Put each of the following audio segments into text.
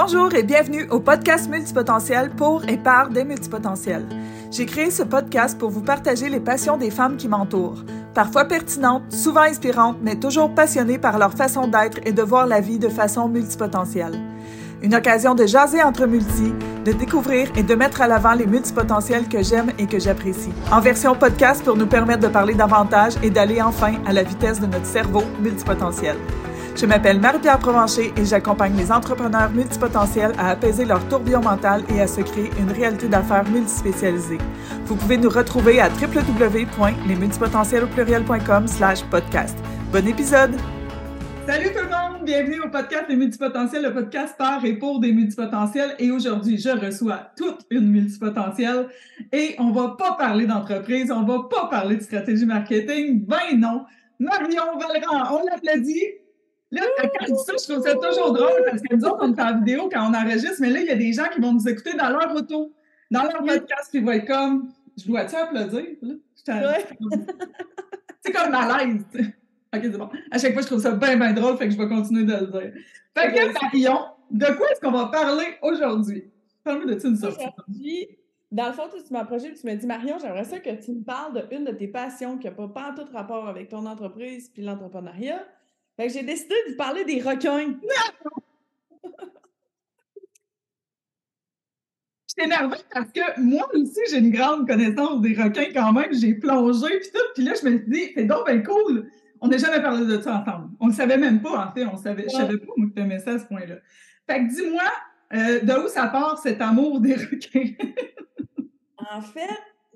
Bonjour et bienvenue au podcast Multipotentiel pour et par des multipotentiels. J'ai créé ce podcast pour vous partager les passions des femmes qui m'entourent. Parfois pertinentes, souvent inspirantes, mais toujours passionnées par leur façon d'être et de voir la vie de façon multipotentielle. Une occasion de jaser entre multi, de découvrir et de mettre à l'avant les multipotentiels que j'aime et que j'apprécie. En version podcast pour nous permettre de parler davantage et d'aller enfin à la vitesse de notre cerveau multipotentiel. Je m'appelle Marie-Pierre Provencher et j'accompagne les entrepreneurs multipotentiels à apaiser leur tourbillon mental et à se créer une réalité d'affaires multispécialisée. Vous pouvez nous retrouver à www.lesmultipotentiels slash podcast. Bon épisode! Salut tout le monde! Bienvenue au podcast Les Multipotentiels, le podcast par et pour des multipotentiels. Et aujourd'hui, je reçois toute une multipotentielle et on va pas parler d'entreprise, on va pas parler de stratégie marketing. Ben non! Marion Valran, on l'applaudit! Là, quand je dis ça, je trouve ça toujours drôle parce que nous autres, on est en vidéo quand on enregistre, mais là, il y a des gens qui vont nous écouter dans leur auto, dans leur podcast, qui vont être comme Je dois-tu applaudir? C'est comme malaise. OK, c'est bon. À chaque fois, je trouve ça bien, bien drôle, fait que je vais continuer de le dire. Fait que, Marion, de quoi est-ce qu'on va parler aujourd'hui? Parle-moi de ça une sortie. Aujourd'hui, dans le fond, tu m'as approché et tu m'as dit Marion, j'aimerais ça que tu me parles d'une de tes passions qui n'a pas, pas tout rapport avec ton entreprise puis l'entrepreneuriat. J'ai décidé de vous parler des requins. Je suis énervée parce que moi aussi, j'ai une grande connaissance des requins quand même. J'ai plongé puis tout. Puis là, je me suis dit, c'est donc bien cool. On n'a jamais parlé de ça ensemble. On ne savait même pas, en fait. On savait, Je ne savais pas, moi, que tu aimais ça à ce point-là. Fait que dis-moi, euh, de où ça part cet amour des requins? en fait,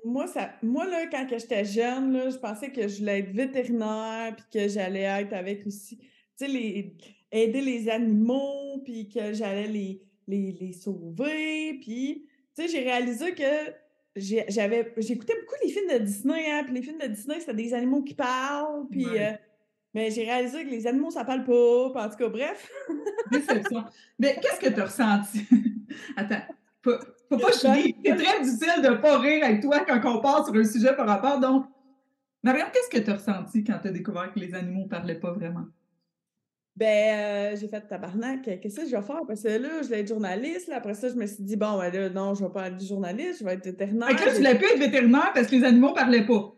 moi, ça, moi là, quand j'étais jeune, là, je pensais que je voulais être vétérinaire, puis que j'allais être avec aussi, tu sais, les, aider les animaux, puis que j'allais les, les, les, sauver. Puis, tu sais, j'ai réalisé que j'avais, j'écoutais beaucoup les films de Disney, hein, puis les films de Disney, c'était des animaux qui parlent, puis... Euh, mais j'ai réalisé que les animaux, ça parle pas. En tout cas, bref. Déception. Mais qu'est-ce que tu as ressenti? Attends, faut pas chier. C'est très difficile de ne pas rire avec toi quand on part sur un sujet par rapport. Donc, Marion, qu'est-ce que tu as ressenti quand tu as découvert que les animaux ne parlaient pas vraiment? Ben, euh, j'ai fait tabarnak. Qu'est-ce que je vais faire? Parce que là, je vais être journaliste. après ça, je me suis dit, bon, ben là, non, je ne vais pas être journaliste, je vais être vétérinaire. Fait que là, tu voulais plus être vétérinaire parce que les animaux ne parlaient pas.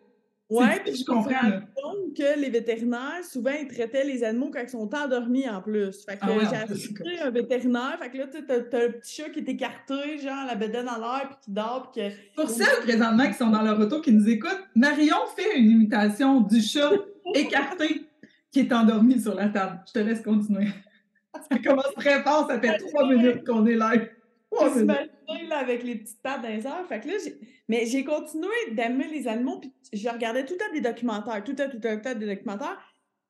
Oui, puis je comprends. compte que les vétérinaires, souvent, ils traitaient les animaux quand ils sont endormis en plus. Fait que ah j'ai assisté un vétérinaire. Fait que là, tu as, un petit chat qui est écarté, genre la bedaine dans l'air, puis qui dort. Puis que... Pour celles présentement qui sont dans leur auto, qui nous écoutent, Marion fait une imitation du chat écarté qui est endormi sur la table. Je te laisse continuer. Ça commence très fort, ça fait trois minutes qu'on est live là, avec les petites pattes dans les Fait que là, mais j'ai continué d'aimer les animaux, puis je regardais tout le temps des documentaires, tout le temps, tout le temps des documentaires.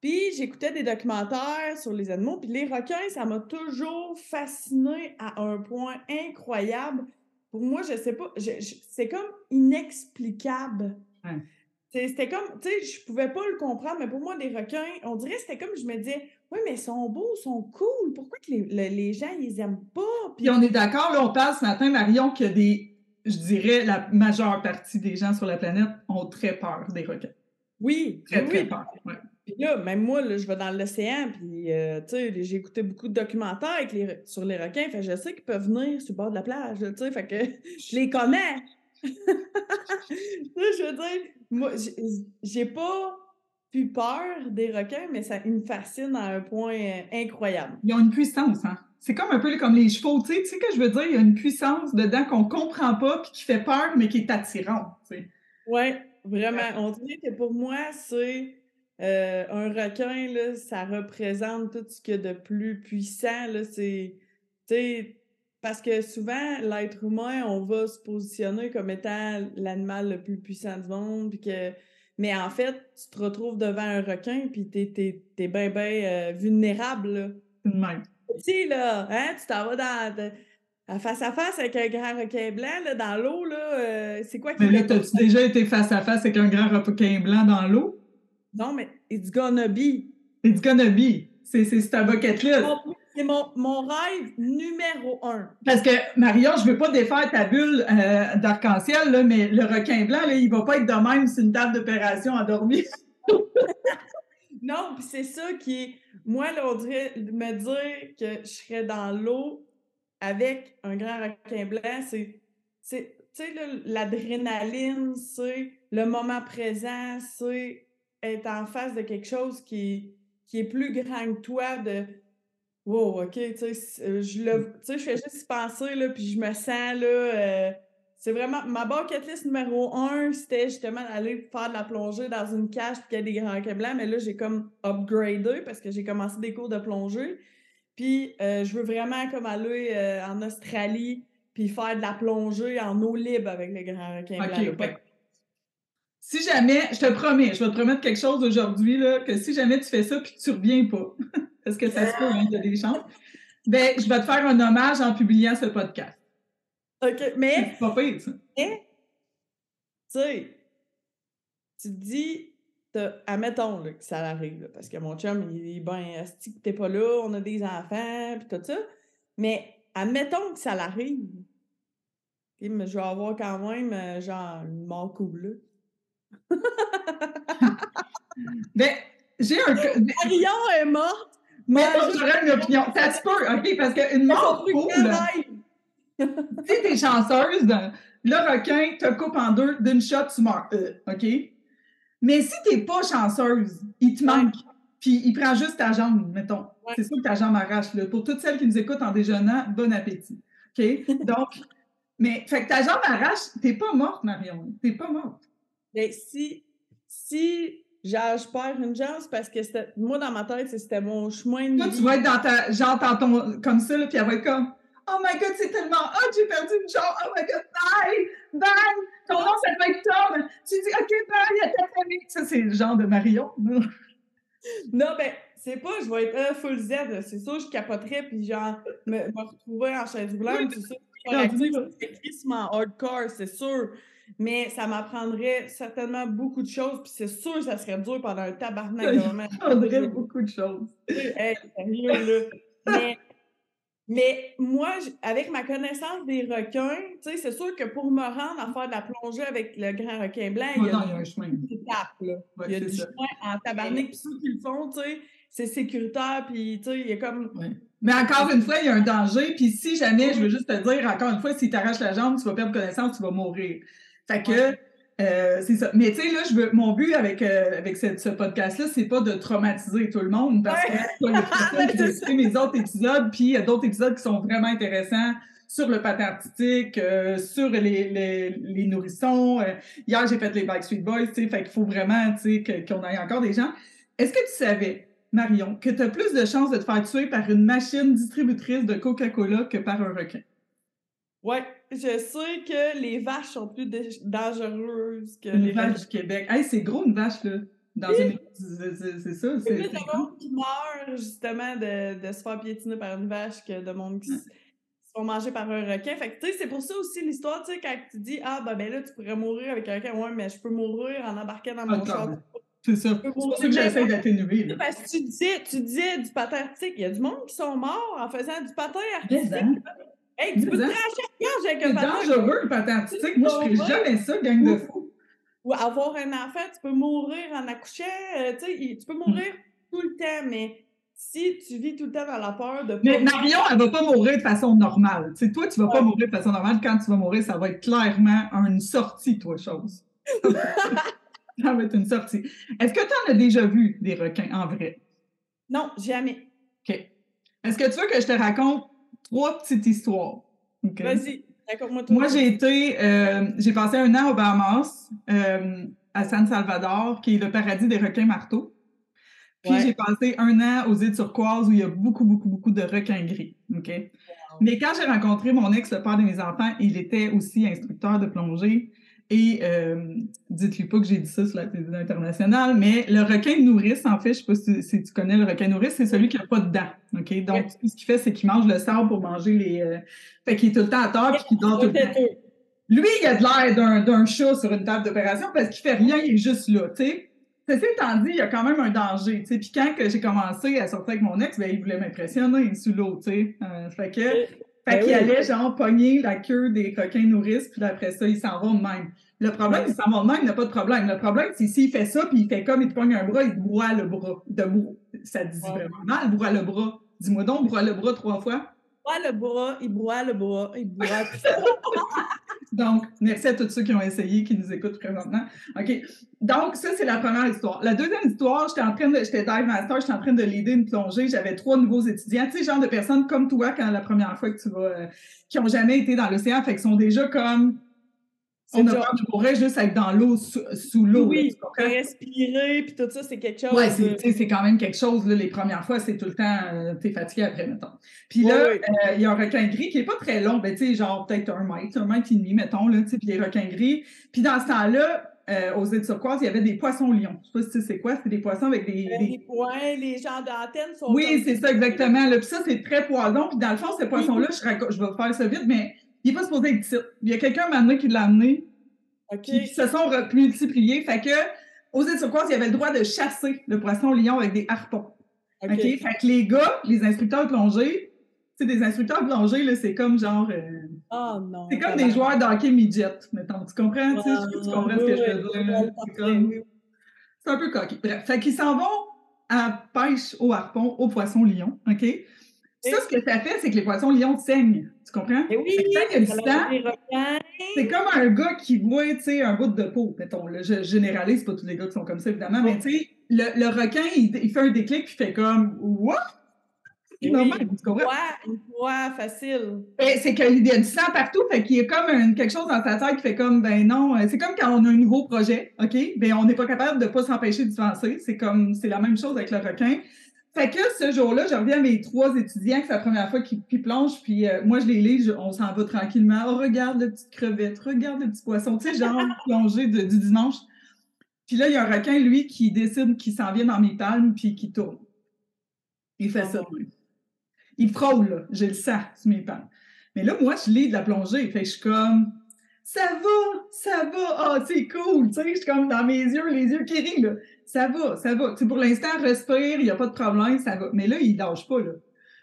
Puis j'écoutais des documentaires sur les animaux, puis les requins, ça m'a toujours fasciné à un point incroyable. Pour moi, je sais pas, c'est comme inexplicable. C'était comme, tu sais, je pouvais pas le comprendre, mais pour moi, des requins, on dirait, c'était comme, je me disais, oui, mais ils sont beaux, ils sont cool. Pourquoi que les, les gens, ils les aiment pas? Puis on est d'accord, là, on parle ce matin, Marion, que des, je dirais, la majeure partie des gens sur la planète ont très peur des requins. Oui, très, très peur. Puis là, même moi, là, je vais dans l'océan, puis, euh, tu sais, j'ai écouté beaucoup de documentaires avec les, sur les requins. Fait je sais qu'ils peuvent venir sur le bord de la plage, tu sais, fait que je les connais. je veux dire, moi, j'ai pas plus peur des requins, mais ça me fascine à un point euh, incroyable. Ils ont une puissance, hein? C'est comme un peu comme les chevaux, tu sais, tu sais que je veux dire, il y a une puissance dedans qu'on comprend pas puis qui fait peur, mais qui est attirante, tu sais. Oui, vraiment. On dirait que pour moi, c'est euh, un requin, là, ça représente tout ce qu'il y a de plus puissant, là, c'est, tu sais, parce que souvent, l'être humain, on va se positionner comme étant l'animal le plus puissant du monde, puis que mais en fait, tu te retrouves devant un requin, puis t'es es, bien, bien euh, vulnérable. Là. Même. Tu sais, là, hein, tu t'en vas dans, face à face avec un grand requin blanc là, dans l'eau, là. Euh, c'est quoi qui. Mais là, t'as-tu déjà été face à face avec un grand requin blanc dans l'eau? Non, mais it's gonna be. It's gonna be. C'est ta bucket list. C'est mon, mon, rêve numéro un. Parce que, Marion, je ne veux pas défaire ta bulle euh, d'arc-en-ciel, mais le requin blanc, là, il ne va pas être de même sur une table d'opération endormie. non, puis c'est ça qui est. Moi, là, on dirait me dire que je serais dans l'eau, avec un grand requin blanc, c'est, c'est tu sais, l'adrénaline, c'est le moment présent, c'est être en face de quelque chose qui, qui est plus grand que toi, de wow, OK, tu sais, euh, je, le, je fais juste y penser, là, puis je me sens, là, euh, c'est vraiment, ma bucket list numéro un, c'était justement d'aller faire de la plongée dans une cage puis qu'il y a des grands requins blancs, mais là, j'ai comme upgradé parce que j'ai commencé des cours de plongée. Puis, euh, je veux vraiment comme aller en Australie, puis faire de la plongée en eau libre avec les grands requins blancs. Si jamais, je te promets, je vais te promettre quelque chose aujourd'hui, que si jamais tu fais ça puis que tu reviens pas, parce que ça se peut, hein, il y a des chances, ben, je vais te faire un hommage en publiant ce podcast. OK, mais. C'est pas pire, ça. Mais, tu sais, tu te dis, admettons là, que ça arrive, parce que mon chum, il dit, ben, si t'es pas là, on a des enfants, puis tout ça. Mais admettons que ça l'arrive. mais je vais avoir quand même, euh, genre, une mort cool, ben, j'ai un. Marion est morte. Mais moi, j'aurais une opinion. Ça se peut, OK, parce qu'une mort cool. si t'es chanceuse, le requin te coupe en deux, d'une shot, tu meurs. Euh, OK? Mais si t'es pas chanceuse, il te manque. Puis il prend juste ta jambe, mettons. C'est sûr que ta jambe arrache. Là. Pour toutes celles qui nous écoutent en déjeunant, bon appétit. OK? Donc, mais, fait que ta jambe arrache, t'es pas morte, Marion. T'es pas morte. Mais si, si genre, je perds une c'est parce que moi, dans ma tête, c'était mon chemin de Toi, tu vas être dans ta, genre, dans ton, comme ça, là, puis elle va être comme, oh my god, c'est tellement hot, j'ai perdu une jambe, oh my god, bye, bye, ton nom, ça va être Tom. Tu dis, ok, bye, à ta famille. Ça, c'est le genre de Marion. non, ben, c'est pas, je vais être un full Z, c'est sûr, je capoterais, puis genre, me, retrouver en chaise roulante, c'est sûr. C'est hardcore, c'est sûr. Mais ça m'apprendrait certainement beaucoup de choses, puis c'est sûr que ça serait dur pendant un tabarnak. Ça m'apprendrait beaucoup de choses. hey, sérieux, là. Mais mais moi, avec ma connaissance des requins, c'est sûr que pour me rendre à faire de la plongée avec le grand requin blanc, il, y a un chemin. là. il y a du chemin en tabarnak. Puis ceux qui le font, tu sais, c'est sécuritaire, puis tu sais, il y a comme... Mais encore une fois, il y a un danger, puis si jamais, je veux juste te dire, encore une fois, si tu arraches la jambe, tu vas perdre connaissance, tu vas mourir. Fait que... Euh, c'est ça. Mais tu sais, là, je veux, mon but avec, euh, avec ce podcast-là, c'est pas de traumatiser tout le monde parce que j'ai mes autres épisodes, puis il y a d'autres épisodes qui sont vraiment intéressants sur le patin artistique, euh, sur les, les, les nourrissons. hier, j'ai fait les Backstreet Boys, tu sais, fait qu'il faut vraiment, tu sais, qu'on ait encore des gens. Est-ce que tu savais, Marion, que tu as plus de chances de te faire tuer par une machine distributrice de Coca-Cola que par un requin? Ouais, je sais que les vaches sont plus dangereuses que les vaches du Québec. Hey, c'est gros une vache, là. Dans une... C'est ça. C'est plus de monde qui meurt, justement, de, de, se faire piétiner par une vache que de monde qui se font manger par un requin. Fait que, tu sais, c'est pour ça aussi l'histoire, tu sais, quand tu dis, ah, ben, ben là, tu pourrais mourir avec un requin. Ouais, mais je peux mourir en embarquant dans mon char. C'est ça. C'est pour ça que j'essaie d'atténuer. Parce que tu disais, tu disais du patin artistique. Il y a du monde qui sont morts en faisant du patin artistique. Hey, tu peux te gorge avec un patin. C'est dangereux, le patin artistique. Moi, je ferais jamais ça, gang de fous. Ou avoir un enfant, tu peux mourir en accouchant. Euh, tu peux mourir tout le temps, mais si tu vis tout le temps dans la peur de. Mais Marion, elle va pas mourir de façon normale. Tu sais, toi, tu vas pas mourir de façon normale. Quand tu vas mourir, ça va être clairement une sortie, toi, chose. ça va être une sortie. Est-ce que tu en as déjà vu des requins en vrai? Non, jamais. OK. Est-ce que tu veux que je te raconte trois petites histoires. Vas-y, Moi, j'ai été, euh, j'ai passé un an au Bahamas, euh, à San Salvador, qui est le paradis des requins marteaux. Puis j'ai passé un an aux îles turquoises où il y a beaucoup, beaucoup, beaucoup de requins gris. OK? Mais quand j'ai rencontré mon ex, le père de mes enfants, il était aussi instructeur de plongée. Et euh, dites-lui pas que j'ai dit ça sur la télévision internationale, mais le requin nourrice, en fait, je sais pas si, tu connais le requin nourrice, c'est celui qui n'a pas de dents. OK? Donc, tout ce qu'il fait, c'est qu'il mange le sable pour manger les. Euh... Fait qu'il est tout le temps à terre et qu'il dort tout le temps. Lui, il a de l'air d'un chat sur une table d'opération parce qu'il fait rien, il est juste là, tu sais. Ceci étant dit, il y a quand même un danger, tu sais. Puis quand j'ai commencé à sortir avec mon ex, ben, il voulait m'impressionner sous l'eau, tu sais. Euh, fait que fait ben qu'il allait genre pogner la queue des coquins nourrices, puis après ça, ils s'en vont de même. Le problème, ils s'en de même, il n'y a pas de problème. Le problème, c'est s'il fait ça, puis il fait comme il te pogne un bras, il te broie le bras. De Ça dit vraiment mal, broie le bras. Dis-moi donc, broie le bras trois fois. broie le bois, il broie le bois, il broie. Donc, merci à tous ceux qui ont essayé, qui nous écoutent présentement. OK. Donc, ça, c'est la première histoire. La deuxième histoire, j'étais en train de, j'étais dive master, j'étais en train de l'aider une plongée. J'avais trois nouveaux étudiants. Tu sais, genre de personnes comme toi, quand la première fois que tu vas, euh, qui ont jamais été dans l'océan, fait qu'ils sont déjà comme, on a peur de mourir juste être dans l'eau, sous, l'eau. Oui, respirer, puis tout ça, c'est quelque chose. Oui, c'est quand même quelque chose. Là, les premières fois, c'est tout le temps, euh, t'es fatigué après, mettons. Puis là, euh, il y a un requin gris qui n'est pas très long, ben, tu sais, genre peut-être un mètre, un mètre et demi, mettons, là, puis les requins gris. Puis dans ce temps-là, euh, aux îles turquoises, il y avait des poissons lions. Je sais pas si tu sais c'est quoi, c'est des poissons avec des. des... points, les gens d'antenne sont. Oui, c'est ça, exactement. Là. Puis ça, c'est très poison. Puis dans le fond, ces poissons-là, je, je vais faire ça vite, mais il n'est pas supposé être ici. Il y a quelqu'un maintenant qui l'a amené qui se sont multipliés. Fait que, aux îles turquoises, il y avait le droit de chasser le poisson lion avec des harpons. OK? Fait que les gars, les instructeurs de plongée, tu sais, des instructeurs de plongée, c'est comme genre. Euh, oh non. C'est comme des joueurs d'hockey midget, mettons. Tu comprends? tu comprends ce que je veux dire? C'est un peu coquille. Bref. Fait qu'ils s'en vont à pêche au harpon, au poisson lion. OK? Ça, ce que ça fait, c'est que les poissons lions saignent. Tu comprends? Et oui, c'est comme un gars qui voit, tu sais, un bout de peau, mettons. Là, je généralise, pas tous les gars qui sont comme ça, évidemment, mais tu sais, le, le, requin, il, fait un déclic, puis il fait comme « What? » C'est normal, tu comprends? Une voix facile. C'est qu'il y a du sang partout, fait qu'il y a comme quelque chose dans sa tête qui fait comme, ben non, c'est comme quand on a un nouveau projet, OK? Ben on n'est pas capable de ne pas s'empêcher de penser. C'est comme, c'est la même chose avec le requin. Fait que ce jour-là, je reviens à mes trois étudiants, que c'est la première fois qu'ils plongent, puis euh, moi, je les lis, on s'en va tranquillement. Oh, regarde le petit crevette, regarde le petit poisson, tu sais, genre plongée du dimanche. Puis là, il y a un requin, lui, qui décide qu'il s'en vient dans mes palmes, puis qui tourne. Il fait ça, lui. Il frôle, là. J'ai le sang sur mes palmes. Mais là, moi, je lis de la plongée. Fait que je suis comme, ça va, ça va, ah, oh, c'est cool, tu sais, je suis comme dans mes yeux, les yeux qui rient, là ça va, ça va. pour l'instant, respire, il n'y a pas de problème, ça va. Mais là, il ne lâche pas, là.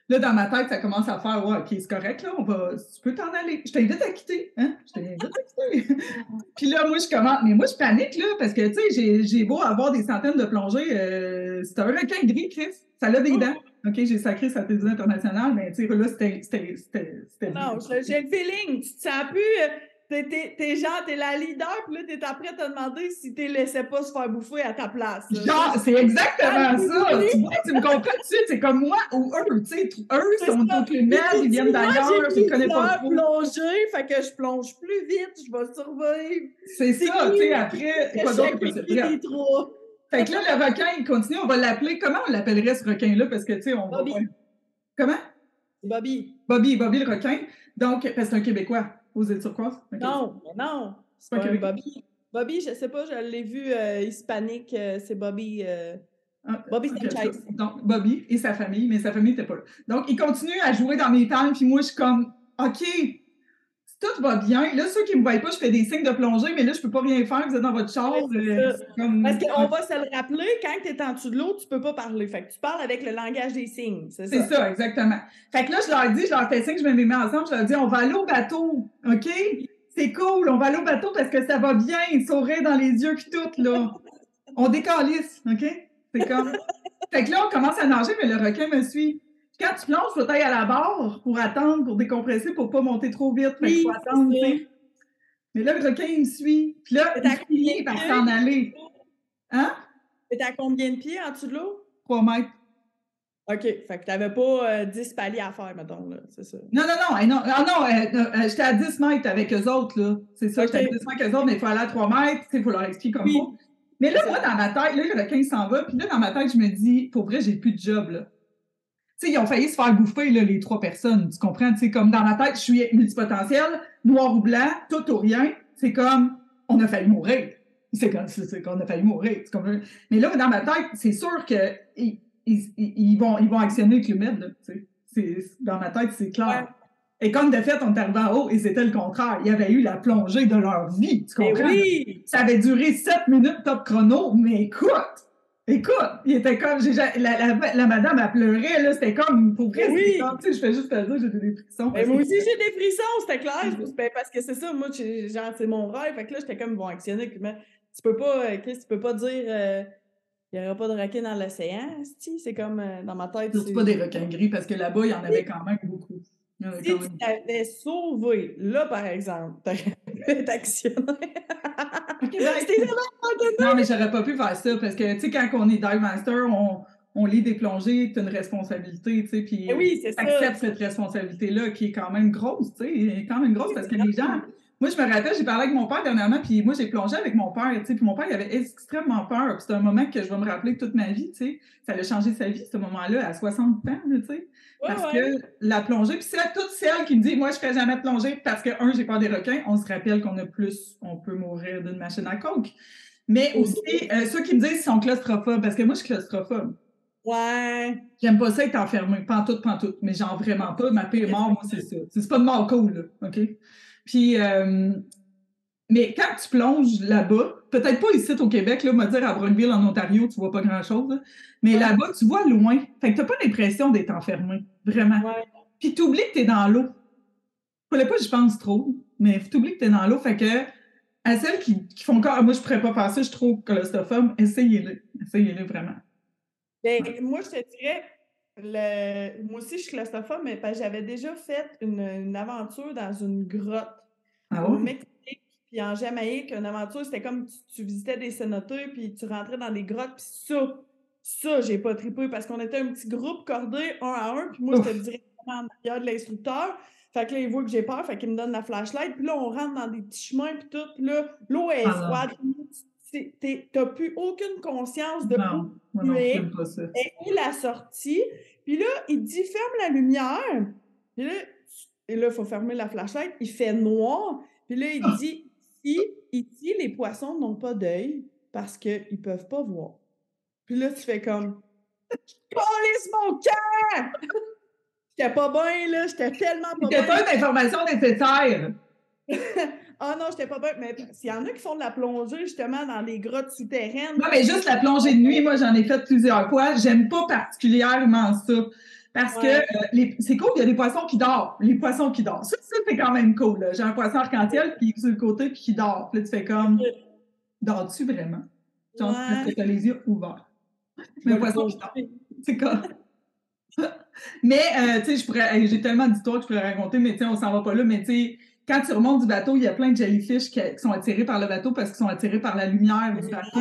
Là, dans ma tête, ça commence à faire Ouais, OK, c'est correct, là, on va. Tu peux t'en aller. Je t'invite à quitter. Hein? Je t'invite à quitter. puis là, moi, je commence. Mais moi, je panique, là, parce que, tu sais, j'ai beau avoir des centaines de plongées. Euh... C'est un requin gris, Chris. Ça a des dents. OK, j'ai sacré sa télévision internationale, mais tu sais, là, c'était. Non, j'ai le feeling. Tu te sens plus. Euh, T'es genre, t'es la leader, puis là, t'es après à te demander si t'es laissé pas se faire bouffer à ta place. Genre, c'est exactement ça. Tu, vois, tu me comprends-tu? C'est comme moi ou eux, tu sais, eux sont au primaire, ils viennent d'ailleurs, je connais pas trop. plonger, fait que je plonge plus vite, je vais survivre. C'est ça, tu sais, après, quoi d'autre? Fait que là, le requin, il continue, on va l'appeler, comment on l'appellerait ce requin-là? Parce que, tu sais, on va... Comment? Bobby. Bobby, Bobby le requin. Donc, parce que c'est un Québécois aux îles turquoises? Non, mais non. C'est pas, Bobby. Bobby, je sais pas, je l'ai vu euh, hispanique, euh, c'est Bobby. Euh, ah, Bobby Sanchez. Donc, Bobby et sa famille, mais sa famille n'était pas là. Donc, il continue à jouer dans mes palmes, puis moi, je suis comme, OK, tout va bien. Là, ceux qui ne me voient pas, je fais des signes de plongée, mais là, je ne peux pas rien faire, vous êtes dans votre chambre. Parce qu'on va se le rappeler, quand tu es en dessous de l'eau, tu ne peux pas parler. Fait que tu parles avec le langage des signes. C'est ça. ça, exactement. Fait que là, je leur dis, je leur fais signe, je me mets ensemble, je leur dis, on va aller au bateau, OK? C'est cool, on va aller au bateau parce que ça va bien, sourire dans les yeux puis tout, là. on décalisse, OK? C'est comme. fait que là, on commence à nager, mais le requin me suit quand tu plonges, faut aller à la barre pour attendre, pour décompresser, pour ne pas monter trop vite. il faut attendre, Mais là, le requin, il me suit. Puis là, il suit par s'en aller. Hein? T'es à combien de pieds en dessous de l'eau? Trois mètres. OK. Fait que t'avais pas 10 euh, paliers à faire, mettons, là. C'est ça. Non, non, non. non, ah, non euh, euh, j'étais à 10 mètres avec eux autres, là. C'est ça, j'étais à 10 mètres avec eux autres, mais il faut aller à 3 mètres. Il faut leur expliquer comme ça. Mais là, moi, dans ma tête, là, le requin s'en va. Puis là, dans ma tête, je me dis, pour vrai, j'ai plus de job, là ils ont failli se faire bouffer, là, les trois personnes. Tu comprends? sais, comme dans ma tête, je suis multipotentiel, noir ou blanc, tout ou rien. C'est comme, on a failli mourir. C'est comme, c'est qu'on a failli mourir. Mais là, dans ma tête, c'est sûr qu'ils ils, vont, ils vont actionner le Clumed. Dans ma tête, c'est clair. Et comme de fait, on est arrivé en haut et c'était le contraire. Il y avait eu la plongée de leur vie. Tu comprends? Oui. Ça avait duré sept minutes top chrono, mais écoute, Écoute, il était comme. La, la, madame, a pleuré, là. C'était comme. Pour vrai, oui. tu sais, je fais juste te dire, j'ai des frissons. Mais moi aussi, j'ai des frissons, c'était clair. Ben, parce que c'est ça, moi, genre, c'est mon rêve. Fait que là, j'étais comme, bon, actionner. Mais tu peux pas, euh, Chris, tu peux pas dire. Euh, il n'y aura pas de requins dans l'océan, c'est comme euh, dans ma tête. C'est pas des requins gris parce que là-bas, il y en avait quand même beaucoup. si tu t'avais sauvé, là, par exemple, t'aurais pu être actionnaire. non, mais j'aurais pas pu faire ça parce que, tu sais, quand on est dive master, on, on lit des plongées, tu as une responsabilité, tu sais, puis oui, acceptes cette responsabilité-là qui est quand même grosse, tu sais, quand même grosse parce que les gens, moi, je me rappelle, j'ai parlé avec mon père dernièrement, puis moi, j'ai plongé avec mon père, tu sais, puis mon père, il avait extrêmement peur. C'était un moment que je vais me rappeler toute ma vie, tu sais. Ça a changé sa vie, ce moment-là, à 60 ans, tu sais. parce que la plongée, puis c'est à toutes celles qui me disent, moi, je ne ferai jamais de plongée parce que, un, j'ai peur des requins. On se rappelle qu'on a plus, on peut mourir d'une machine à coke. Mais aussi, euh, ceux qui me disent qu'ils sont claustrophobes, parce que moi, je suis claustrophobe. Ouais. J'aime pas ça être enfermé, pantoute, pantoute, mais genre vraiment pas. Ma pire mort, moi, c'est ça. C'est pas de mort cool, là, OK? Puis, euh, mais quand tu plonges là-bas, peut-être pas ici au Québec, là, on va dire à Brockville, en Ontario, tu vois pas grand-chose, mais là-bas, tu vois loin. Fait que t'as pas l'impression d'être enfermé, vraiment. Puis tu oublies que t'es dans l'eau. Fallait pas que je pense trop, mais tu oublies que t'es dans l'eau. Fait que, à celles qui, font encore, moi, je pourrais pas faire ça, je trouve claustrophobe, essayez-le. Essayez-le vraiment. Ben, moi, je te dirais, le... Moi aussi, je suis claustrophobe, mais j'avais déjà fait une, aventure dans une grotte ah au Mexique, puis en Jamaïque. Une aventure, c'était comme tu, visitais des cénoteurs, puis tu rentrais dans des grottes, puis ça, ça, j'ai pas trippé parce qu'on était un petit groupe cordé, un à un, puis moi, j'étais directement en arrière de l'instructeur. Fait que là, il voit que j'ai peur, fait qu'il me donne la flashlight, puis là, on rentre dans des petits chemins, puis tout, puis là, l'eau est ah froide, t'as plus aucune conscience de non, où non, pas ça. Et la sortie. Puis là, il dit ferme la lumière. Puis là, et là, il faut fermer la flashlight. Il fait noir. Puis là, il ah! dit ici, les poissons n'ont pas d'œil parce qu'ils ne peuvent pas voir. Puis là, tu fais comme Police mon cœur! J'étais pas bien, là. J'étais tellement pas bien. C'était pas une information nécessaire. Ah non, j'étais pas bien. Mais s'il y en a qui font de la plongée justement dans des grottes souterraines. Non, mais juste la plongée de nuit, moi j'en ai fait plusieurs fois. J'aime pas particulièrement ça. Parce que euh, c'est cool, il y a des poissons qui dorment. Les poissons qui dorment. Ça, c'est quand même cool. J'ai un poisson arc-en-ciel qui est sur le côté puis qui dort. Puis là, tu fais comme. Dors-tu vraiment? Genre, parce que tu as les yeux ouverts. Mais un poisson qui dort. C'est comme. mais, euh, tu sais. J'ai tellement d'histoires que je pourrais raconter, mais tu sais, on s'en va pas là. Mais tu sais, quand tu remontes du bateau, il y a plein de jellyfish qui, sont attirés par le bateau parce qu'ils sont attirés par la lumière du bateau,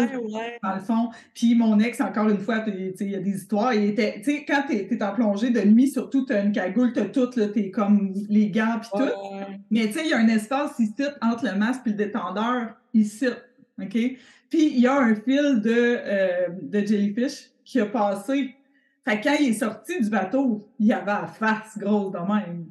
dans le fond. Puis mon ex, encore une fois, il y a des histoires. Il était, quand tu es, en plongée de nuit, surtout, tu as une cagoule, tu as tout, tu es comme les gants, puis tout. Mais tu sais, il y a un espace ici entre le masque et le détendeur, ici. OK? Puis il y a un fil de, euh, de jellyfish qui a passé. Fait quand il est sorti du bateau, il y avait la face grosse de même,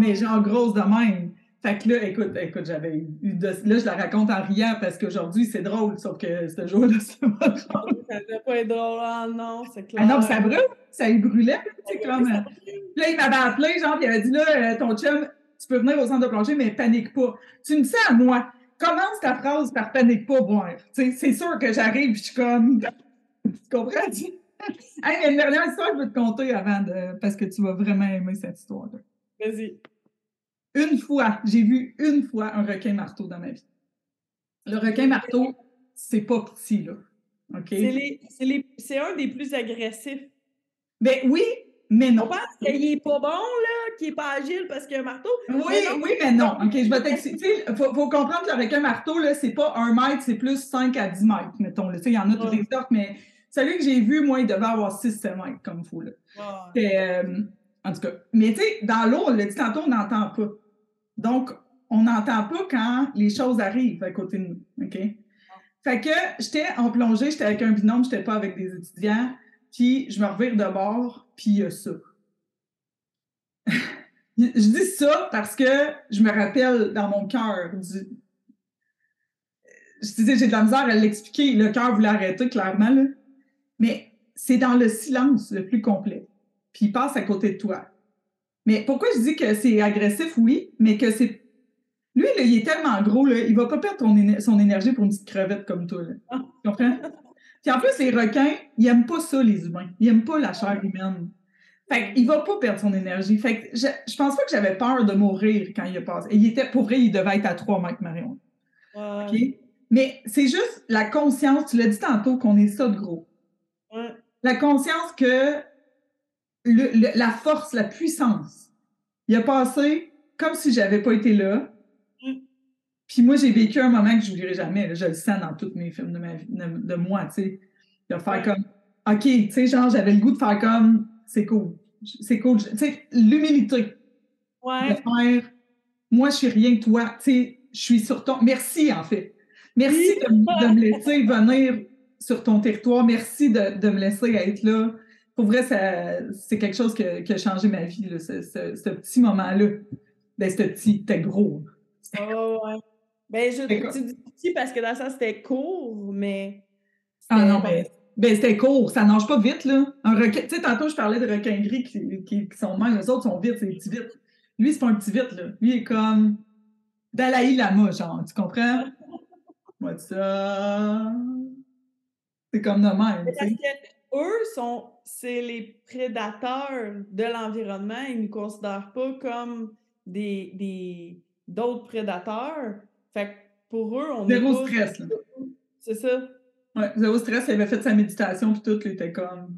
Mais genre grosse de même. Fait que là, écoute, écoute, j'avais eu de... Là, je la raconte en riant parce qu'aujourd'hui, c'est drôle, sauf que ce jour-là, c'est pas drôle. Ça devait pas être drôle, ah non, c'est clair. Ah non, ça brûle, ça y brûlait, tu sais, comme... Là, il m'avait appelé, genre, il avait dit, là, euh, ton chum, tu peux venir au centre de plongée, mais panique pas. Tu me dis à moi, commence ta phrase par panique pas, boire. Tu sais, c'est sûr que j'arrive, je suis comme... Tu comprends? hey, il y a une dernière histoire que je veux te conter avant de... parce que tu vas vraiment aimer cette histoire-là. Vas-y. Une fois, j'ai vu une fois un requin marteau dans ma vie. Le requin marteau, c'est pas petit, là. OK? C'est un des plus agressifs. Ben oui, mais non. On pense qu'il est pas bon, là, qu'il est pas agile parce qu'il a un marteau. Oui, oui, mais non. OK, je vais t'expliquer. Il faut, comprendre que le requin marteau, là, c'est pas un mètre, c'est plus 5 à 10 mètres, mettons. Il y en a toutes les sortes, mais celui que j'ai vu, moi, il devait avoir 6-7 mètres, comme il faut, là. Euh, en tout cas. Mais tu sais, dans l'eau, on l'a dit tantôt, on n'entend pas. Donc, on n'entend pas quand les choses arrivent à côté de nous. OK? Fait que j'étais en plongée, j'étais avec un binôme, j'étais pas avec des étudiants, puis je me revire de bord, puis il y a ça. je dis ça parce que je me rappelle dans mon cœur du. Je disais, j'ai de la misère à l'expliquer. Le cœur voulait arrêter, clairement, Mais c'est dans le silence le plus complet. Puis il passe à côté de toi. Mais pourquoi je dis que c'est agressif, oui, mais que c'est. Lui, là, il est tellement gros, là, il va pas perdre son énergie pour une petite crevette comme toi. Là. Ah. Tu comprends? Puis en plus, les requins, ils n'aiment pas ça, les humains. Ils n'aiment pas la chair humaine. Fait qu'il va pas perdre son énergie. Fait que je, je pense pas que j'avais peur de mourir quand il est passé. Et il était, pour vrai, il devait être à 3 mètres, Marion. Mais c'est juste la conscience, tu l'as dit tantôt, qu'on est ça de gros. La conscience que la force, la puissance il a passé comme si j'avais pas été là. Mm. Puis moi, j'ai vécu un moment que je n'oublierai jamais. là. je le sens dans tous mes films de, ma vie, de, de moi, tu sais. De faire comme, OK, tu sais, genre, j'avais le goût de faire comme, c'est cool. C'est cool. Tu sais, l'humilité de faire, moi, je suis rien que toi. Tu sais, je suis sur ton. Merci, en fait. Merci Oui. de, de me laisser venir sur ton territoire. Merci de, de me laisser être là. Pour vrai, c'est quelque chose que- qui a changé ma vie, là, ce, ce- ce petit moment-là. Ben, c'était petit, c'était gros. C'était- Ouais. Ben, je, tu dis petit parce que dans ça, c'était court, mais. Ah non, ben, ben, c'était court, ça nage pas vite, là. Un requin, tu sais, tantôt, je parlais de requins gris qui, qui, qui sont même, les autres sont vite, c'est des petits vite. Lui, c'est pas un petit vite, là. Lui, il est comme Dalai Lama, genre, tu comprends? Moi, ça. C'est comme de même, Parce que eux sont, c'est les prédateurs de l'environnement. Ils ne nous considèrent pas comme des, des, d'autres prédateurs. Fait que pour eux, on est Zéro pas- stress, là. C'est ça. Ouais, zéro stress, il avait fait sa méditation, puis tout, il était comme.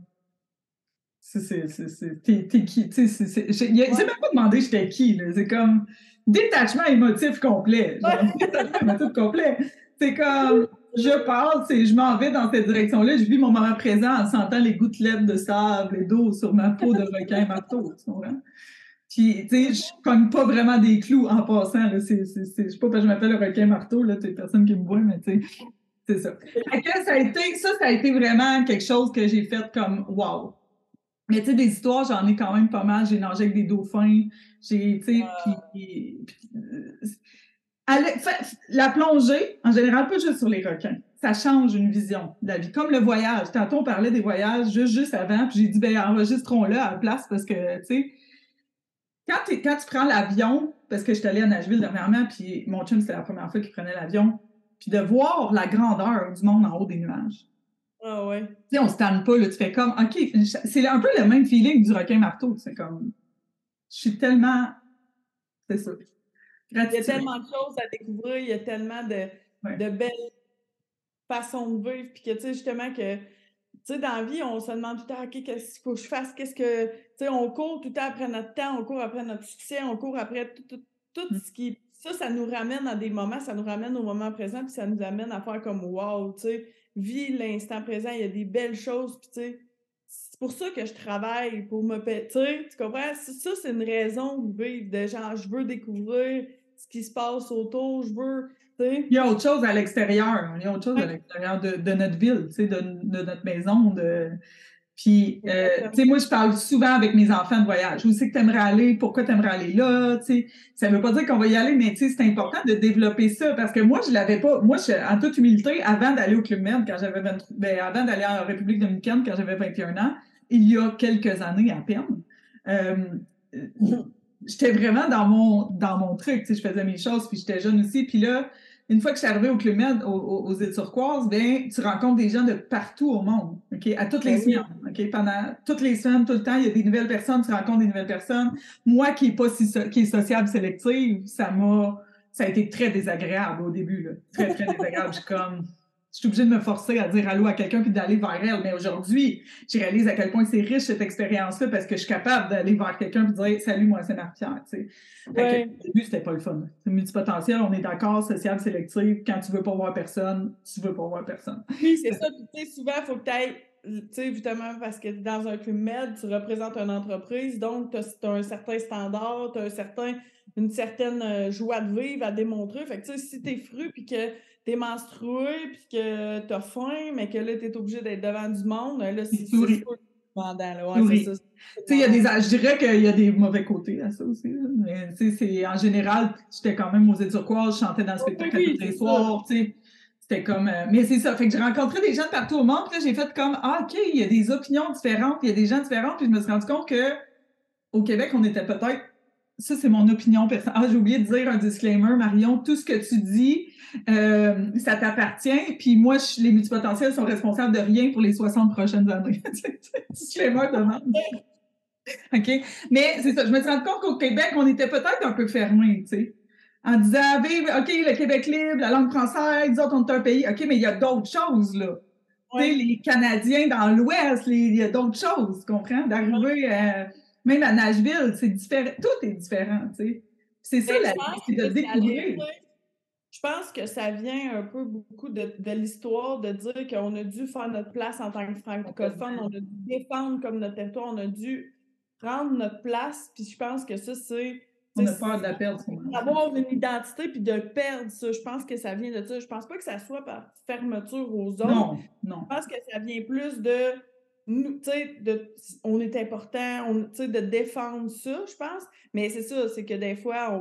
C'est, c'est, c'est, c'est- t'es, t'es qui? Tu sais, c'est, c'est, j'ai, il a- il s'est Ouais. même pas demandé j'étais qui, là. C'est comme détachement émotif complet. Genre, détachement émotif complet. C'est comme, je passe et je m'en vais dans cette direction-là. Je vis mon moment présent en sentant les gouttelettes de sable et d'eau sur ma peau de requin marteau, tu comprends? Puis, tu sais, je cogne pas vraiment des clous en passant, là. C'est, c'est, c'est, je sais pas parce que je m'appelle le requin marteau, là. Tu personne qui me voit, mais tu sais, c'est ça. Que ça a été, ça, ça a été vraiment quelque chose que j'ai fait comme wow. Mais tu sais, des histoires, j'en ai quand même pas mal. J'ai nagé avec des dauphins. J'ai, tu sais, puis- puis, la plongée, en général, pas juste sur les requins. Ça change une vision de la vie. Comme le voyage. Tantôt, on parlait des voyages juste, juste avant, puis j'ai dit, ben, enregistrons-le à la place parce que, tu sais, quand, quand tu prends l'avion, parce que j'étais allée à Nashville dernièrement, puis mon chum, c'était la première fois qu'il prenait l'avion, puis de voir la grandeur du monde en haut des nuages. Ah ouais. Tu sais, on se tanne pas, là, tu fais comme, OK, c'est un peu le même feeling du requin marteau, c'est comme, je suis tellement, c'est ça. Il y a tellement de choses à découvrir, il y a tellement de, Ouais. de belles façons de vivre, puis que, tu sais, justement, que, tu sais, dans la vie, on se demande tout le temps, OK, qu'est-ce qu'il faut que je fasse, qu'est-ce que, tu sais, on court tout le temps après notre temps, on court après notre succès, on court après tout, tout, tout Mm. ce qui, ça, ça nous ramène à des moments, ça nous ramène au moment présent, puis ça nous amène à faire comme, wow, tu sais, vis l'instant présent, il y a des belles choses, puis tu sais, c'est pour ça que je travaille, pour me pa- tu comprends? Ça, c'est une raison de vivre, de genre, je veux découvrir ce qui se passe autour, je veux. Il y a autre chose à l'extérieur. Il y a autre chose à l'extérieur de, de notre ville, de, de notre maison. De... Puis, euh, tu sais, moi, je parle souvent avec mes enfants de voyage. Où c'est que tu aimerais aller? Pourquoi tu aimerais aller là? Tu sais, ça veut pas dire qu'on va y aller, mais tu sais, c'est important de développer ça parce que moi, je l'avais pas. Moi, je, en toute humilité, avant d'aller au Club Med, quand j'avais 23, ben, avant d'aller en République dominicaine, quand j'avais 21 ans, il y a quelques années à peine, euh, j'étais vraiment dans mon, dans mon truc. Tu sais, je faisais mes choses, puis j'étais jeune aussi. Puis là, une fois que je suis arrivée au Club Med, aux, îles turquoises, ben, tu rencontres des gens de partout au monde, OK? À toutes les Ben semaines, OK? Pendant toutes les semaines, tout le temps, il y a des nouvelles personnes, tu rencontres des nouvelles personnes. Moi, qui est pas si, so- qui est sociable sélective, ça m'a, ça a été très désagréable au début, là. Très, très désagréable. Je suis comme, je suis obligée de me forcer à dire allô à quelqu'un puis d'aller vers elle. Mais aujourd'hui, je réalise à quel point c'est riche cette expérience-là parce que je suis capable d'aller vers quelqu'un et dire salut, moi, c'est Ouais. Au début, c'était pas le fun. C'est multipotentiel, on est d'accord, social, sélectif. Quand tu veux pas voir personne, tu veux pas voir personne. Oui, c'est ça. Puis, tu sais, souvent, il faut que tu ailles, tu sais, justement, parce que dans un club med, tu représentes une entreprise, donc tu as, un certain standard, tu as un certain, une certaine euh, joie de vivre à démontrer. Fait que, tu sais, si tu es fru, puis que tu es menstrué, puis que tu as faim, mais que là, tu es obligé d'être devant du monde, là, c'est c'est demandant, là. Ouais, Souris. c'est ça. Tu sais, il y a des, je dirais qu'il y a des mauvais côtés à ça aussi. là. Mais tu sais, c'est en général, j'étais quand même aux îles turquoises, je chantais dans le spectacle oui, tous les soirs, tu sais. C'était comme, euh, mais c'est ça. Fait que j'ai rencontré des gens de partout au monde. Puis là, j'ai fait comme, ah, OK, il y a des opinions différentes, il y a des gens différents. Puis je me suis rendu compte que au Québec, on était peut-être, ça, c'est mon opinion personnelle. Ah, j'ai oublié de dire un disclaimer, Marion. Tout ce que tu dis, euh, ça t'appartient. Puis moi, je- les multipotentiels sont responsables de rien pour les 60 prochaines années. disclaimer de même. OK? Mais c'est ça. Je me suis rendu compte qu'au Québec, on était peut-être un peu fermés, tu sais. En disant, vive, OK, le Québec libre, la langue française, autres, on est un pays. OK, mais il y a d'autres choses, là. Tu sais, les Canadiens dans l'Ouest, il y a d'autres choses, tu comprends? D'arriver à même à Nashville, c'est différent. Tout est différent, tu sais. C'est ça, la c'est de découvrir. Je pense que ça vient un peu beaucoup de, de l'histoire de dire qu'on a dû faire notre place en tant que francophone, on a dû défendre comme notre territoire, on a dû prendre notre place. Puis je pense que ça, c'est. On a peur de la perdre. D'avoir une identité puis de perdre ça. Je pense que ça vient de ça. Je pense pas que ça soit par fermeture aux autres. Non, non. Je pense que ça vient plus de nous, tu sais, on est important, on, de défendre ça, je pense. Mais c'est ça, c'est que des fois,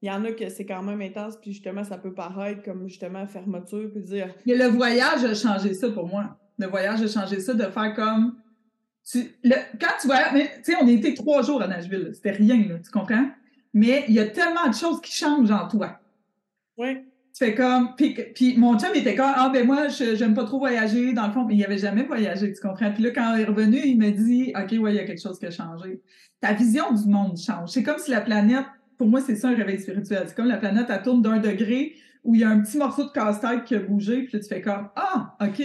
il y en a que c'est quand même intense, puis justement, ça peut paraître comme justement fermeture, puis dire. le voyage a changé ça pour moi. Le voyage a changé ça de faire comme. Tu, le, quand tu vois, tu sais, on a été trois jours à Nashville, c'était rien, là, tu comprends? Mais il y a tellement de choses qui changent en toi. Oui. Fais comme. Puis, puis mon chum était comme Ah, ben moi, je j'aime pas trop voyager, dans le fond, mais il avait jamais voyagé, tu comprends? Puis là, quand il est revenu, il me dit OK, ouais, il y a quelque chose qui a changé. Ta vision du monde change. C'est comme si la planète, pour moi, c'est ça un réveil spirituel. C'est comme la planète, elle tourne d'un degré où il y a un petit morceau de casse-tête qui a bougé, puis là, tu fais comme Ah, OK.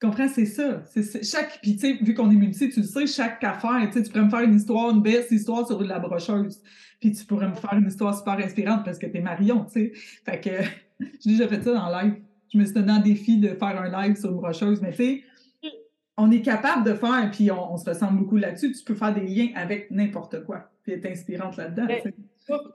Tu comprends? C'est ça. C'est chaque. Puis, tu sais, vu qu'on est multi, tu le sais, chaque affaire, tu sais, tu pourrais me faire une histoire, une belle histoire sur la brocheuse. Puis tu pourrais me faire une histoire super inspirante parce que t'es Marion, tu sais. Fait que j'ai déjà fait ça dans live. Je me suis donné un défi de faire un live sur une rocheuse, mais tu sais, on est capable de faire, puis on, se ressemble beaucoup là-dessus. Tu peux faire des liens avec n'importe quoi, puis être inspirante là-dedans.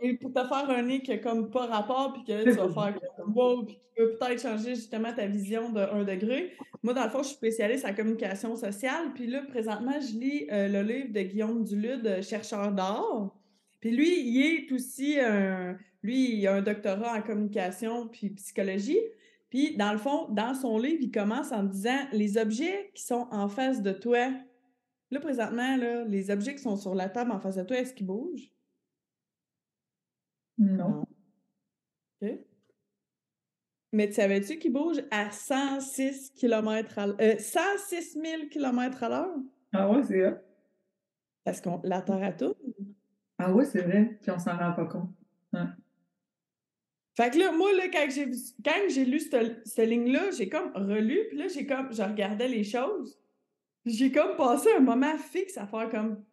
Et pour te faire un nez qui comme pas rapport, puis que tu vas faire comme wow, puis qui peut peut-être changer justement ta vision de 1 degré. Moi, dans le fond, je suis spécialiste en communication sociale, puis là, présentement, je lis euh, le livre de Guillaume Dulude, Chercheur d'art. Puis lui, il est aussi un. Lui, il a un doctorat en communication puis psychologie. Puis, dans le fond, dans son livre, il commence en disant les objets qui sont en face de toi. Là, présentement, là, les objets qui sont sur la table en face de toi, est-ce qu'ils bougent? Non. OK. Mais tu savais-tu qu'ils bougent à 106 km à l'heure? 106 000 km à l'heure? Ah ouais, c'est ça. Parce que la Terre tout. Ah oui, c'est vrai, puis on s'en rend pas compte. Fait que là, moi, là, quand j'ai quand j'ai lu cette, cette ligne-là, j'ai comme relu, puis là, j'ai comme je regardais les choses. J'ai comme passé un moment fixe à faire comme.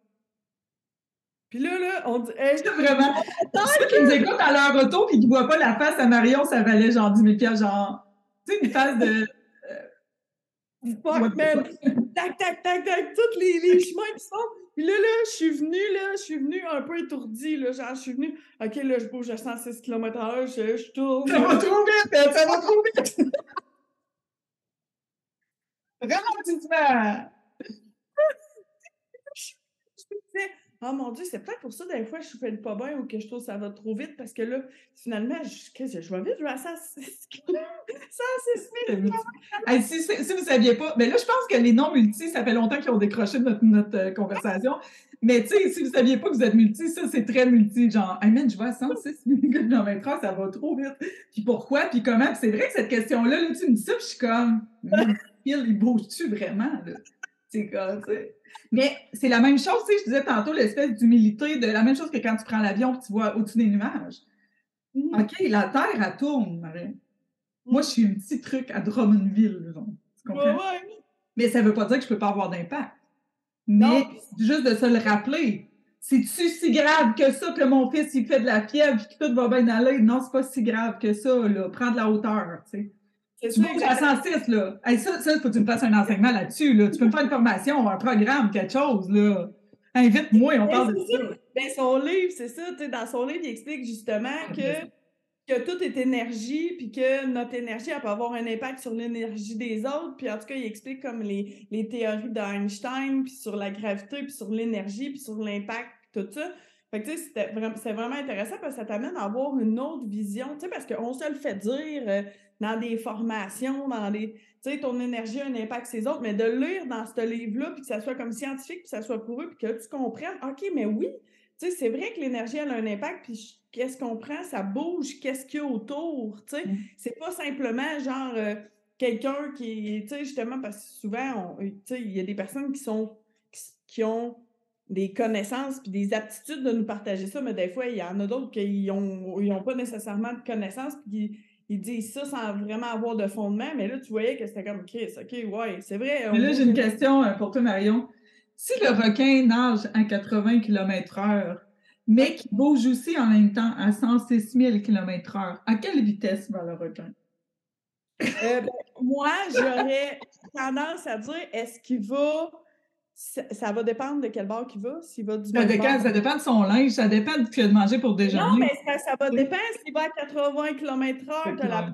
Puis là, là, on dit. Hey, vraiment. Ceux qui nous écoutent à leur retour puis qui ne voient pas la face à Marion, ça valait genre 10 000 genre. Tu sais, une face de. Euh, fuck, man! tac, tac, tac, tac, tous les, les chemins qui sont. Puis là, là, je suis venue, là, je suis venue un peu étourdie, là, genre, je suis venue, OK, là, je bouge à 106 km h je, je tourne. Ça va trop vite, ça va trop vite! Ralentis-moi! Oh mon Dieu, c'est peut-être pour ça, des fois, je fais le pas bien ou que je trouve que ça va trop vite parce que là, finalement, je, je, je vais vite, je vais à 106 000. si, si, si vous ne saviez pas, mais là, je pense que les non-multis, ça fait longtemps qu'ils ont décroché notre, notre euh, conversation. Mais tu sais, si vous ne saviez pas que vous êtes multi, ça, c'est très multi. Genre, hey je vais à 106 000 km ça va trop vite. Puis pourquoi? Puis comment? C'est vrai que cette question-là, là, tu me dis ça, je suis comme, il bouge-tu vraiment? C'est comme, tu sais. Mais c'est la même chose, tu sais, je disais tantôt, l'espèce d'humilité, de la même chose que quand tu prends l'avion et tu vois au-dessus des nuages. Mm. OK, la Terre, elle tourne, Marie. Moi, je suis un petit truc à Drummondville, genre. Tu comprends? Mais ça ne veut pas dire que je ne peux pas avoir d'impact. Mais juste de se le rappeler. C'est-tu si grave que ça que mon fils, il fait de la fièvre et que tout va bien aller? Non, c'est pas si grave que ça, là. Prends de la hauteur, tu sais. Tu bouges à 106, là. ça, ça, faut que tu me fasses un enseignement là-dessus, là. Tu peux me faire une formation, un programme, quelque chose, là. Invite-moi et on parle de ça. Ben, son livre, c'est ça. Dans son livre, il explique justement ah, que, que tout est énergie, puis que notre énergie, elle peut avoir un impact sur l'énergie des autres. Puis en tout cas, il explique comme les, les théories d'Einstein, puis sur la gravité, puis sur l'énergie, puis sur l'impact, tout ça. Fait que, tu sais, c'est vraiment intéressant parce que ça t'amène à avoir une autre vision, tu sais, parce qu'on se le fait dire euh, dans des formations, dans des, tu sais, ton énergie a un impact sur les autres, mais de lire dans ce livre-là, puis que ça soit comme scientifique, puis que ça soit prouvé, puis que tu comprennes, OK, mais oui, tu sais, c'est vrai que l'énergie, elle a un impact, puis qu'est-ce qu'on prend, ça bouge, qu'est-ce qu'il y a autour, tu sais. Mm. C'est pas simplement genre euh, quelqu'un qui, tu sais, justement, parce que souvent, tu sais, il y a des personnes qui sont, qui ont des connaissances puis des aptitudes de nous partager ça, mais des fois, il y en a d'autres qui n'ont ont pas nécessairement de connaissances puis ils disent ça sans vraiment avoir de fondement, mais là, tu voyais que c'était comme, OK, OK, ouais, c'est vrai. Mais là, j'ai une question euh, pour toi, Marion. si le requin nage à 80 km/h, mais qui bouge aussi en même temps à 106 000 km/h, à quelle vitesse va le requin? Euh, ben, moi, j'aurais tendance à dire est-ce qu'il va. Ça, va dépendre de quel bord qu'il va. S'il va du ça, dépend, ça dépend de son linge, ça dépend de ce qu'il a de manger pour déjeuner. Non, mais ça, va dépendre. S'il va à 80 km/h, tu as la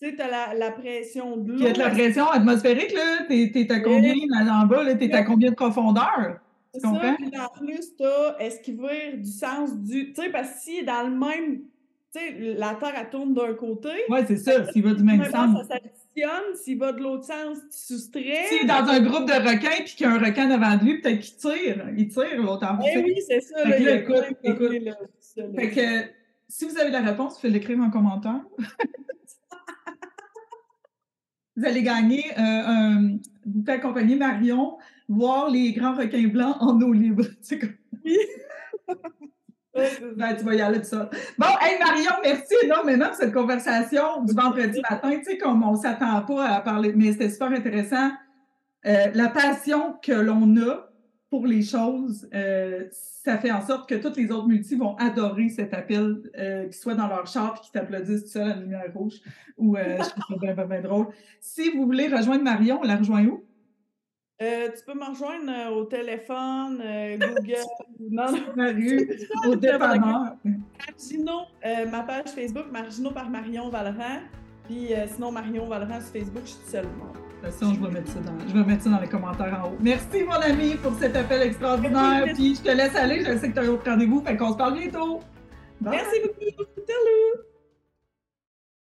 sais, as la, pression de l'eau. Tu as la pression atmosphérique, là. T'es es à combien là, en bas, T'es à combien de profondeur? Tu comprends? Puis en plus, t'as est-ce qu'il va du sens du. Tu sais, parce que s'il est dans le même tu sais, la Terre, elle tourne d'un côté. Oui, c'est ça, s'il va du même sens. Ça S'il va de l'autre sens, tu soustrais. Est dans un groupe de requins puis qu'il y a un requin devant lui, peut-être qu'il tire. Il tire l'autre en Eh oui, c'est ça. Là, écoute, écoute. fait que, si vous avez la réponse, vous faites l'écrire en commentaire. vous allez gagner euh, un... Vous pouvez accompagner Marion voir les grands requins blancs en eau libre. C'est comme... Ben, tu vas y aller de ça. Bon, hey Marion, merci énormément pour cette conversation du vendredi matin. Tu sais, comme on ne s'attend pas à parler, mais c'était super intéressant. Euh, la passion que l'on a pour les choses, euh, ça fait en sorte que toutes les autres multis vont adorer cet appel, euh, qu'ils soient dans leur char et qu'ils t'applaudissent tout seul à la lumière rouge. Ou je trouve ça bien, bien, drôle. Si vous voulez rejoindre Marion, on la rejoint où? Euh, tu peux me rejoindre euh, au téléphone, euh, Google, non, la rue, au dépanneur. Margino, ma page Facebook, Margino par Marion Valran. Puis sinon, Marion Valran sur Facebook, je suis seule. De toute façon, je vais, mettre ça dans, je vais mettre ça dans les commentaires en haut. Merci, mon ami, pour cet appel extraordinaire. Puis je te laisse aller, je sais que tu as un autre rendez-vous, fait qu'on se parle bientôt. Merci beaucoup. Salut!